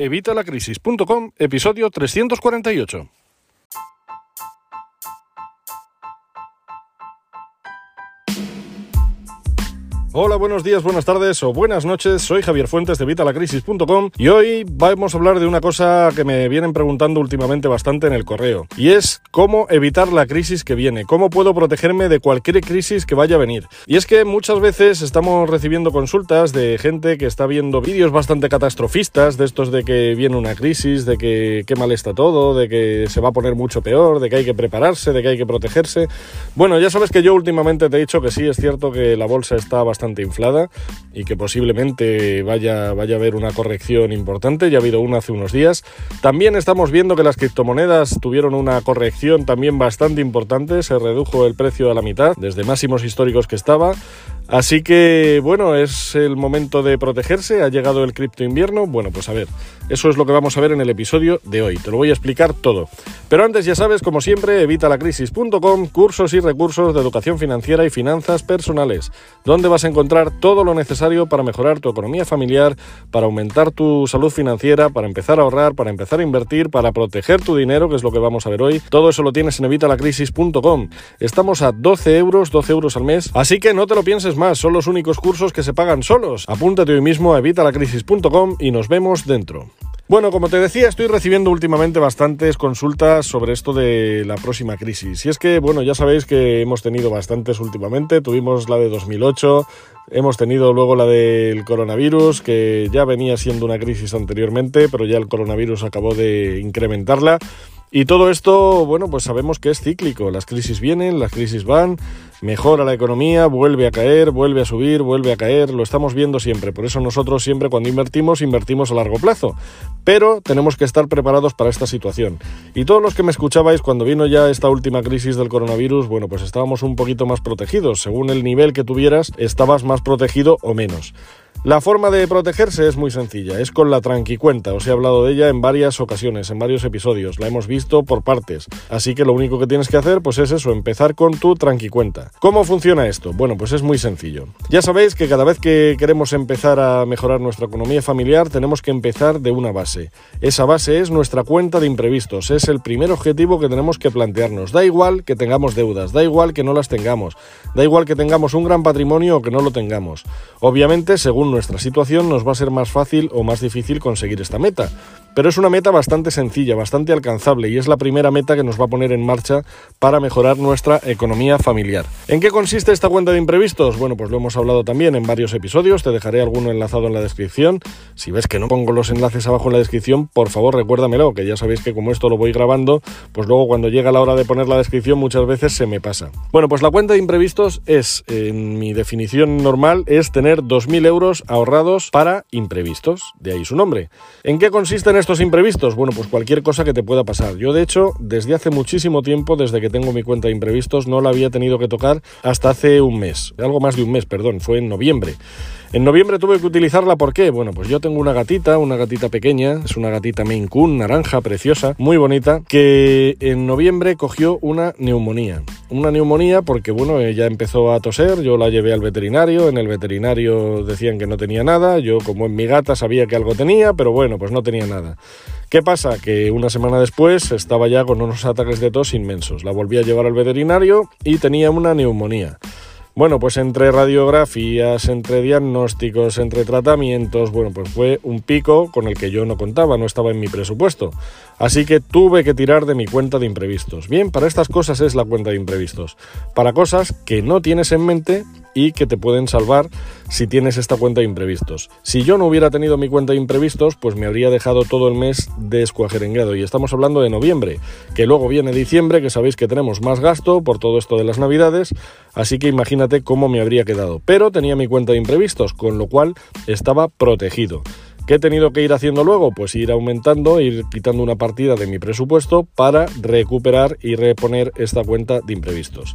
Evitalacrisis.com, episodio 348. Hola, buenos días, buenas tardes o buenas noches. Soy Javier Fuentes de Vitalacrisis.com y hoy vamos a hablar de una cosa que me vienen preguntando últimamente bastante en el correo y es cómo evitar la crisis que viene, cómo puedo protegerme de cualquier crisis que vaya a venir. Y es que muchas veces estamos recibiendo consultas de gente que está viendo vídeos bastante catastrofistas, de estos de que viene una crisis, de que qué mal está todo, de que se va a poner mucho peor, de que hay que prepararse, de que hay que protegerse. Bueno, ya sabes que yo últimamente te he dicho que sí, es cierto que la bolsa está bastante inflada y que posiblemente vaya, vaya a haber una corrección importante. Ya ha habido una hace unos días. También estamos viendo que las criptomonedas tuvieron una corrección también bastante importante. Se redujo el precio a la mitad desde máximos históricos que estaba. Así que bueno, es el momento de protegerse, ha llegado el cripto invierno. Bueno, pues a ver, eso es lo que vamos a ver en el episodio de hoy, te lo voy a explicar todo. Pero antes ya sabes, como siempre, evitalacrisis.com, cursos y recursos de educación financiera y finanzas personales, donde vas a encontrar todo lo necesario para mejorar tu economía familiar, para aumentar tu salud financiera, para empezar a ahorrar, para empezar a invertir, para proteger tu dinero, que es lo que vamos a ver hoy. Todo eso lo tienes en evitalacrisis.com. Estamos a 12 euros, 12 euros al mes, así que no te lo pienses son los únicos cursos que se pagan solos. Apúntate hoy mismo a evitalacrisis.com y nos vemos dentro. Bueno, como te decía, estoy recibiendo últimamente bastantes consultas sobre esto de la próxima crisis. Y es que, bueno, ya sabéis que hemos tenido bastantes últimamente. Tuvimos la de 2008, hemos tenido luego la del coronavirus, que ya venía siendo una crisis anteriormente, pero ya el coronavirus acabó de incrementarla. Y todo esto, bueno, pues sabemos que es cíclico. Las crisis vienen, las crisis van, mejora la economía, vuelve a caer, vuelve a subir, vuelve a caer. Lo estamos viendo siempre. Por eso nosotros siempre cuando invertimos, invertimos a largo plazo. Pero tenemos que estar preparados para esta situación. Y todos los que me escuchabais cuando vino ya esta última crisis del coronavirus, bueno, pues estábamos un poquito más protegidos. Según el nivel que tuvieras, estabas más protegido o menos. La forma de protegerse es muy sencilla, es con la tranquicuenta. Os he hablado de ella en varias ocasiones, en varios episodios, la hemos visto por partes. Así que lo único que tienes que hacer pues es eso, empezar con tu tranquicuenta. ¿Cómo funciona esto? Bueno, pues es muy sencillo. Ya sabéis que cada vez que queremos empezar a mejorar nuestra economía familiar tenemos que empezar de una base. Esa base es nuestra cuenta de imprevistos, es el primer objetivo que tenemos que plantearnos. Da igual que tengamos deudas, da igual que no las tengamos, da igual que tengamos un gran patrimonio o que no lo tengamos. Obviamente, según nuestra situación nos va a ser más fácil o más difícil conseguir esta meta. Pero es una meta bastante sencilla, bastante alcanzable y es la primera meta que nos va a poner en marcha para mejorar nuestra economía familiar. ¿En qué consiste esta cuenta de imprevistos? Bueno, pues lo hemos hablado también en varios episodios, te dejaré alguno enlazado en la descripción. Si ves que no pongo los enlaces abajo en la descripción, por favor recuérdamelo, que ya sabéis que como esto lo voy grabando, pues luego cuando llega la hora de poner la descripción muchas veces se me pasa. Bueno, pues la cuenta de imprevistos es, en mi definición normal, es tener 2.000 euros ahorrados para imprevistos, de ahí su nombre. ¿En qué consisten estos imprevistos? Bueno, pues cualquier cosa que te pueda pasar. Yo, de hecho, desde hace muchísimo tiempo, desde que tengo mi cuenta de imprevistos, no la había tenido que tocar hasta hace un mes, algo más de un mes, perdón, fue en noviembre. En noviembre tuve que utilizarla, ¿por qué? Bueno, pues yo tengo una gatita, una gatita pequeña, es una gatita Maine Coon, naranja, preciosa, muy bonita, que en noviembre cogió una neumonía. Una neumonía porque, bueno, ella empezó a toser, yo la llevé al veterinario, en el veterinario decían que no tenía nada, yo como en mi gata sabía que algo tenía, pero bueno, pues no tenía nada. ¿Qué pasa? Que una semana después estaba ya con unos ataques de tos inmensos. La volví a llevar al veterinario y tenía una neumonía. Bueno, pues entre radiografías, entre diagnósticos, entre tratamientos, bueno, pues fue un pico con el que yo no contaba, no estaba en mi presupuesto. Así que tuve que tirar de mi cuenta de imprevistos. Bien, para estas cosas es la cuenta de imprevistos. Para cosas que no tienes en mente y que te pueden salvar si tienes esta cuenta de imprevistos. Si yo no hubiera tenido mi cuenta de imprevistos, pues me habría dejado todo el mes descuajerengado. Y estamos hablando de noviembre, que luego viene diciembre, que sabéis que tenemos más gasto por todo esto de las navidades, así que imagínate cómo me habría quedado. Pero tenía mi cuenta de imprevistos, con lo cual estaba protegido. ¿Qué he tenido que ir haciendo luego? Pues ir aumentando, ir quitando una partida de mi presupuesto para recuperar y reponer esta cuenta de imprevistos.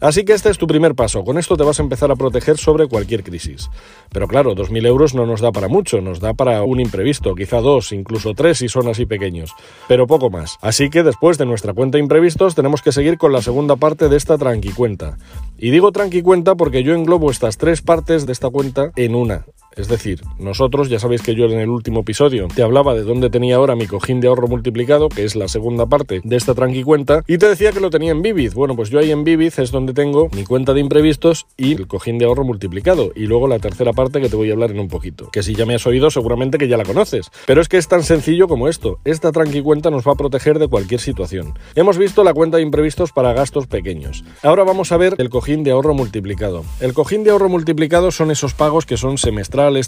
Así que este es tu primer paso. Con esto te vas a empezar a proteger sobre cualquier crisis. Pero claro, 2.000 euros no nos da para mucho, nos da para un imprevisto, quizá dos, incluso tres si son así pequeños. Pero poco más. Así que después de nuestra cuenta imprevistos tenemos que seguir con la segunda parte de esta tranqui cuenta. Y digo tranqui cuenta porque yo englobo estas tres partes de esta cuenta en una. Es decir, nosotros, ya sabéis que yo en el último episodio te hablaba de dónde tenía ahora mi cojín de ahorro multiplicado, que es la segunda parte de esta tranqui cuenta, y te decía que lo tenía en Vivid. Bueno, pues yo ahí en Vivid es donde tengo mi cuenta de imprevistos y el cojín de ahorro multiplicado. Y luego la tercera parte que te voy a hablar en un poquito. Que si ya me has oído, seguramente que ya la conoces. Pero es que es tan sencillo como esto. Esta tranqui cuenta nos va a proteger de cualquier situación. Hemos visto la cuenta de imprevistos para gastos pequeños. Ahora vamos a ver el cojín de ahorro multiplicado. El cojín de ahorro multiplicado son esos pagos que son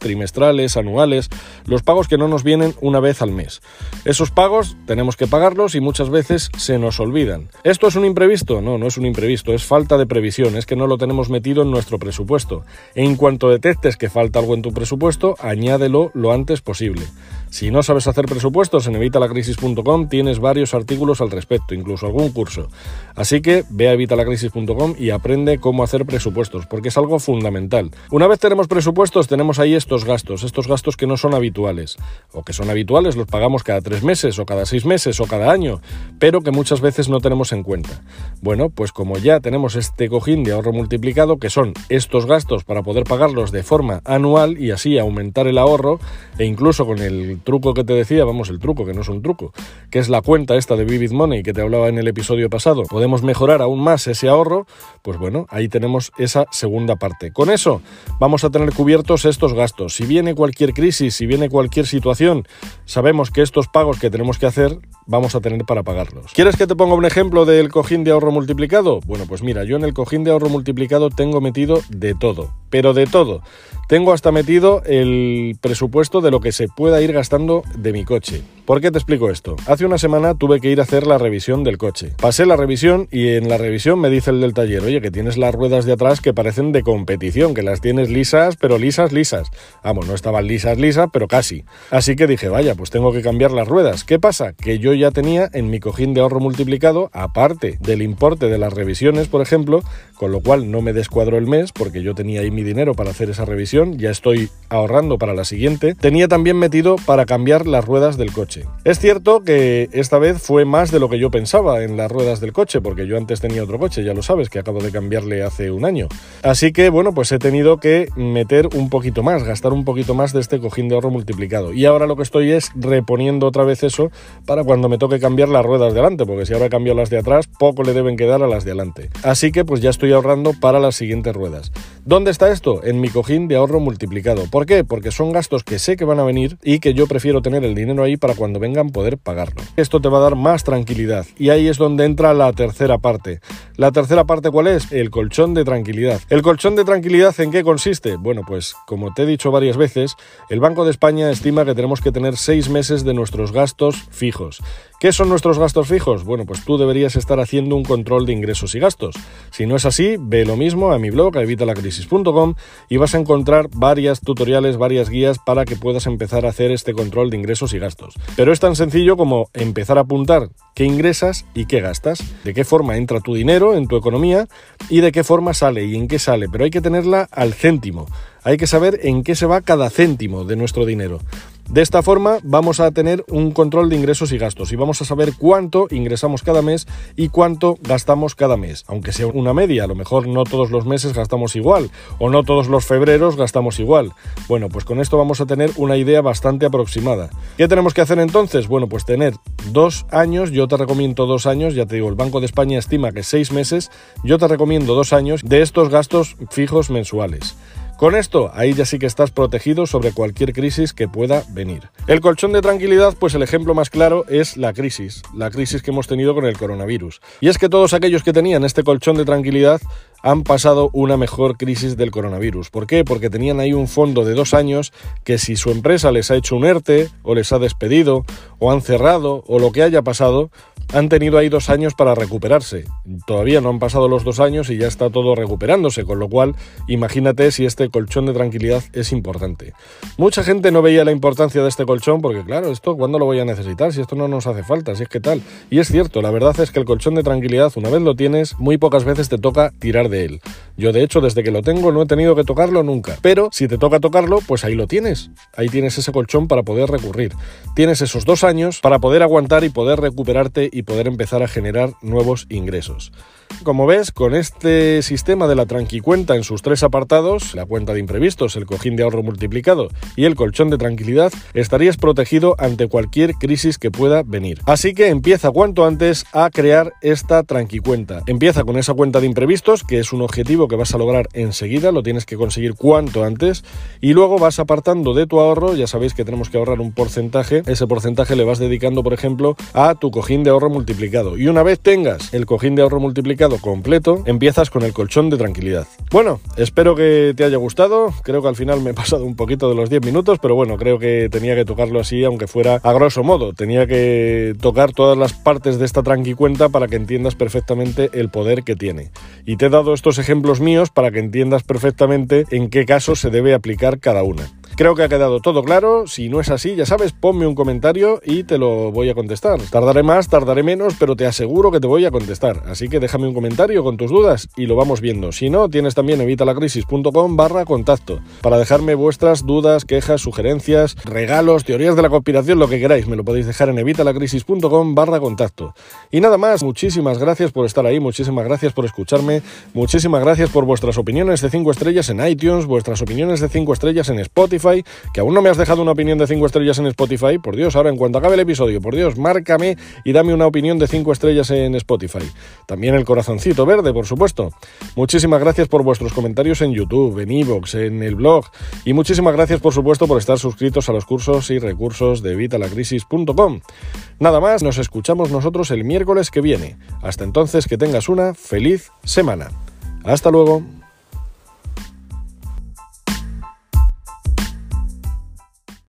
trimestrales, anuales, los pagos que no nos vienen una vez al mes. Esos pagos tenemos que pagarlos y muchas veces se nos olvidan. ¿Esto es un imprevisto? No, no es un imprevisto, es falta de previsión, es que no lo tenemos metido en nuestro presupuesto. En cuanto detectes que falta algo en tu presupuesto, añádelo lo antes posible. Si no sabes hacer presupuestos, en evitalacrisis.com tienes varios artículos al respecto, incluso algún curso. Así que ve a evitalacrisis.com y aprende cómo hacer presupuestos, porque es algo fundamental. Una vez tenemos presupuestos, tenemos ahí estos gastos, estos gastos que no son habituales, o que son habituales, los pagamos cada tres meses, o cada seis meses, o cada año, pero que muchas veces no tenemos en cuenta. Bueno, pues como ya tenemos este cojín de ahorro multiplicado, que son estos gastos para poder pagarlos de forma anual y así aumentar el ahorro, e incluso con el truco que te decía, vamos, el truco, que no es un truco, que es la cuenta esta de Vivid Money que te hablaba en el episodio pasado, podemos mejorar aún más ese ahorro, pues bueno, ahí tenemos esa segunda parte. Con eso vamos a tener cubiertos estos gastos. Si viene cualquier crisis, si viene cualquier situación, sabemos que estos pagos que tenemos que hacer vamos a tener para pagarlos. ¿Quieres que te ponga un ejemplo del cojín de ahorro multiplicado? Bueno, pues mira, yo en el cojín de ahorro multiplicado tengo metido de todo, pero de todo. Tengo hasta metido el presupuesto de lo que se pueda ir gastando de mi coche. ¿Por qué te explico esto? Hace una semana tuve que ir a hacer la revisión del coche. Pasé la revisión y en la revisión me dice el del taller, oye, que tienes las ruedas de atrás que parecen de competición, que las tienes lisas, pero lisas, lisas. Vamos, no estaban lisas, lisas, pero casi. Así que dije, vaya, pues tengo que cambiar las ruedas. ¿Qué pasa? Que yo ya tenía en mi cojín de ahorro multiplicado, aparte del importe de las revisiones, por ejemplo, con lo cual no me descuadro el mes, porque yo tenía ahí mi dinero para hacer esa revisión, ya estoy ahorrando para la siguiente, tenía también metido para cambiar las ruedas del coche. Es cierto que esta vez fue más de lo que yo pensaba en las ruedas del coche, porque yo antes tenía otro coche, ya lo sabes, que acabo de cambiarle hace un año. Así que bueno, pues he tenido que meter un poquito más, gastar un poquito más de este cojín de ahorro multiplicado. Y ahora lo que estoy es reponiendo otra vez eso para cuando me toque cambiar las ruedas de adelante, porque si ahora cambio las de atrás, poco le deben quedar a las de adelante. Así que pues ya estoy ahorrando para las siguientes ruedas. ¿Dónde está esto? En mi cojín de ahorro multiplicado. ¿Por qué? Porque son gastos que sé que van a venir y que yo prefiero tener el dinero ahí para cuando vengan poder pagarlo. Esto te va a dar más tranquilidad y ahí es donde entra la tercera parte. La tercera parte ¿cuál es? El colchón de tranquilidad. ¿El colchón de tranquilidad en qué consiste? Bueno, pues como te he dicho varias veces, el Banco de España estima que tenemos que tener seis meses de nuestros gastos fijos. ¿Qué son nuestros gastos fijos? Bueno, pues tú deberías estar haciendo un control de ingresos y gastos. Si no es así, ve lo mismo a mi blog, a evitalacrisis.com y vas a encontrar varias tutoriales, varias guías para que puedas empezar a hacer este control de ingresos y gastos. Pero es tan sencillo como empezar a apuntar qué ingresas y qué gastas, de qué forma entra tu dinero en tu economía y de qué forma sale y en qué sale, pero hay que tenerla al céntimo. Hay que saber en qué se va cada céntimo de nuestro dinero. De esta forma vamos a tener un control de ingresos y gastos y vamos a saber cuánto ingresamos cada mes y cuánto gastamos cada mes, aunque sea una media, a lo mejor no todos los meses gastamos igual o no todos los febreros gastamos igual. Bueno, pues con esto vamos a tener una idea bastante aproximada. ¿Qué tenemos que hacer entonces? Bueno, pues tener dos años, yo te recomiendo dos años, ya te digo, el Banco de España estima que seis meses, yo te recomiendo dos años de estos gastos fijos mensuales. Con esto, ahí ya sí que estás protegido sobre cualquier crisis que pueda venir. El colchón de tranquilidad, pues el ejemplo más claro es la crisis, la crisis que hemos tenido con el coronavirus. Y es que todos aquellos que tenían este colchón de tranquilidad han pasado una mejor crisis del coronavirus. ¿Por qué? Porque tenían ahí un fondo de dos años que si su empresa les ha hecho un ERTE o les ha despedido o han cerrado o lo que haya pasado, han tenido ahí dos años para recuperarse. Todavía no han pasado los dos años y ya está todo recuperándose, con lo cual imagínate si este colchón de tranquilidad es importante. Mucha gente no veía la importancia de este colchón porque claro, esto ¿cuándo lo voy a necesitar? Si esto no nos hace falta, si es que tal. Y es cierto, la verdad es que el colchón de tranquilidad, una vez lo tienes, muy pocas veces te toca tirar de él. Yo de hecho desde que lo tengo no he tenido que tocarlo nunca. Pero si te toca tocarlo, pues ahí lo tienes. Ahí tienes ese colchón para poder recurrir. Tienes esos dos años para poder aguantar y poder recuperarte y poder empezar a generar nuevos ingresos. Como ves, con este sistema de la tranquicuenta en sus tres apartados, la cuenta de imprevistos, el cojín de ahorro multiplicado y el colchón de tranquilidad, estarías protegido ante cualquier crisis que pueda venir. Así que empieza cuanto antes a crear esta tranquicuenta. Empieza con esa cuenta de imprevistos, que es un objetivo que vas a lograr enseguida, lo tienes que conseguir cuanto antes, y luego vas apartando de tu ahorro, ya sabéis que tenemos que ahorrar un porcentaje, ese porcentaje le vas dedicando, por ejemplo, a tu cojín de ahorro multiplicado. Y una vez tengas el cojín de ahorro multiplicado completo, empiezas con el colchón de tranquilidad. Bueno, espero que te haya gustado, creo que al final me he pasado un poquito de los 10 minutos, pero bueno, creo que tenía que tocarlo así, aunque fuera a grosso modo, tenía que tocar todas las partes de esta tranquicuenta para que entiendas perfectamente el poder que tiene. Y te he dado estos ejemplos míos para que entiendas perfectamente en qué caso se debe aplicar cada una. Creo que ha quedado todo claro. Si no es así, ya sabes, ponme un comentario y te lo voy a contestar. Tardaré más, tardaré menos, pero te aseguro que te voy a contestar. Así que déjame un comentario con tus dudas y lo vamos viendo. Si no, tienes también evitalacrisis.com barra contacto para dejarme vuestras dudas, quejas, sugerencias, regalos, teorías de la conspiración, lo que queráis. Me lo podéis dejar en evitalacrisis.com barra contacto. Y nada más, muchísimas gracias por estar ahí, muchísimas gracias por escucharme, muchísimas gracias por vuestras opiniones de 5 estrellas en iTunes, vuestras opiniones de 5 estrellas en Spotify que aún no me has dejado una opinión de 5 estrellas en Spotify, por Dios, ahora en cuanto acabe el episodio, por Dios, márcame y dame una opinión de 5 estrellas en Spotify. También el corazoncito verde, por supuesto. Muchísimas gracias por vuestros comentarios en YouTube, en Evox, en el blog. Y muchísimas gracias, por supuesto, por estar suscritos a los cursos y recursos de vitalacrisis.com. Nada más, nos escuchamos nosotros el miércoles que viene. Hasta entonces, que tengas una feliz semana. Hasta luego.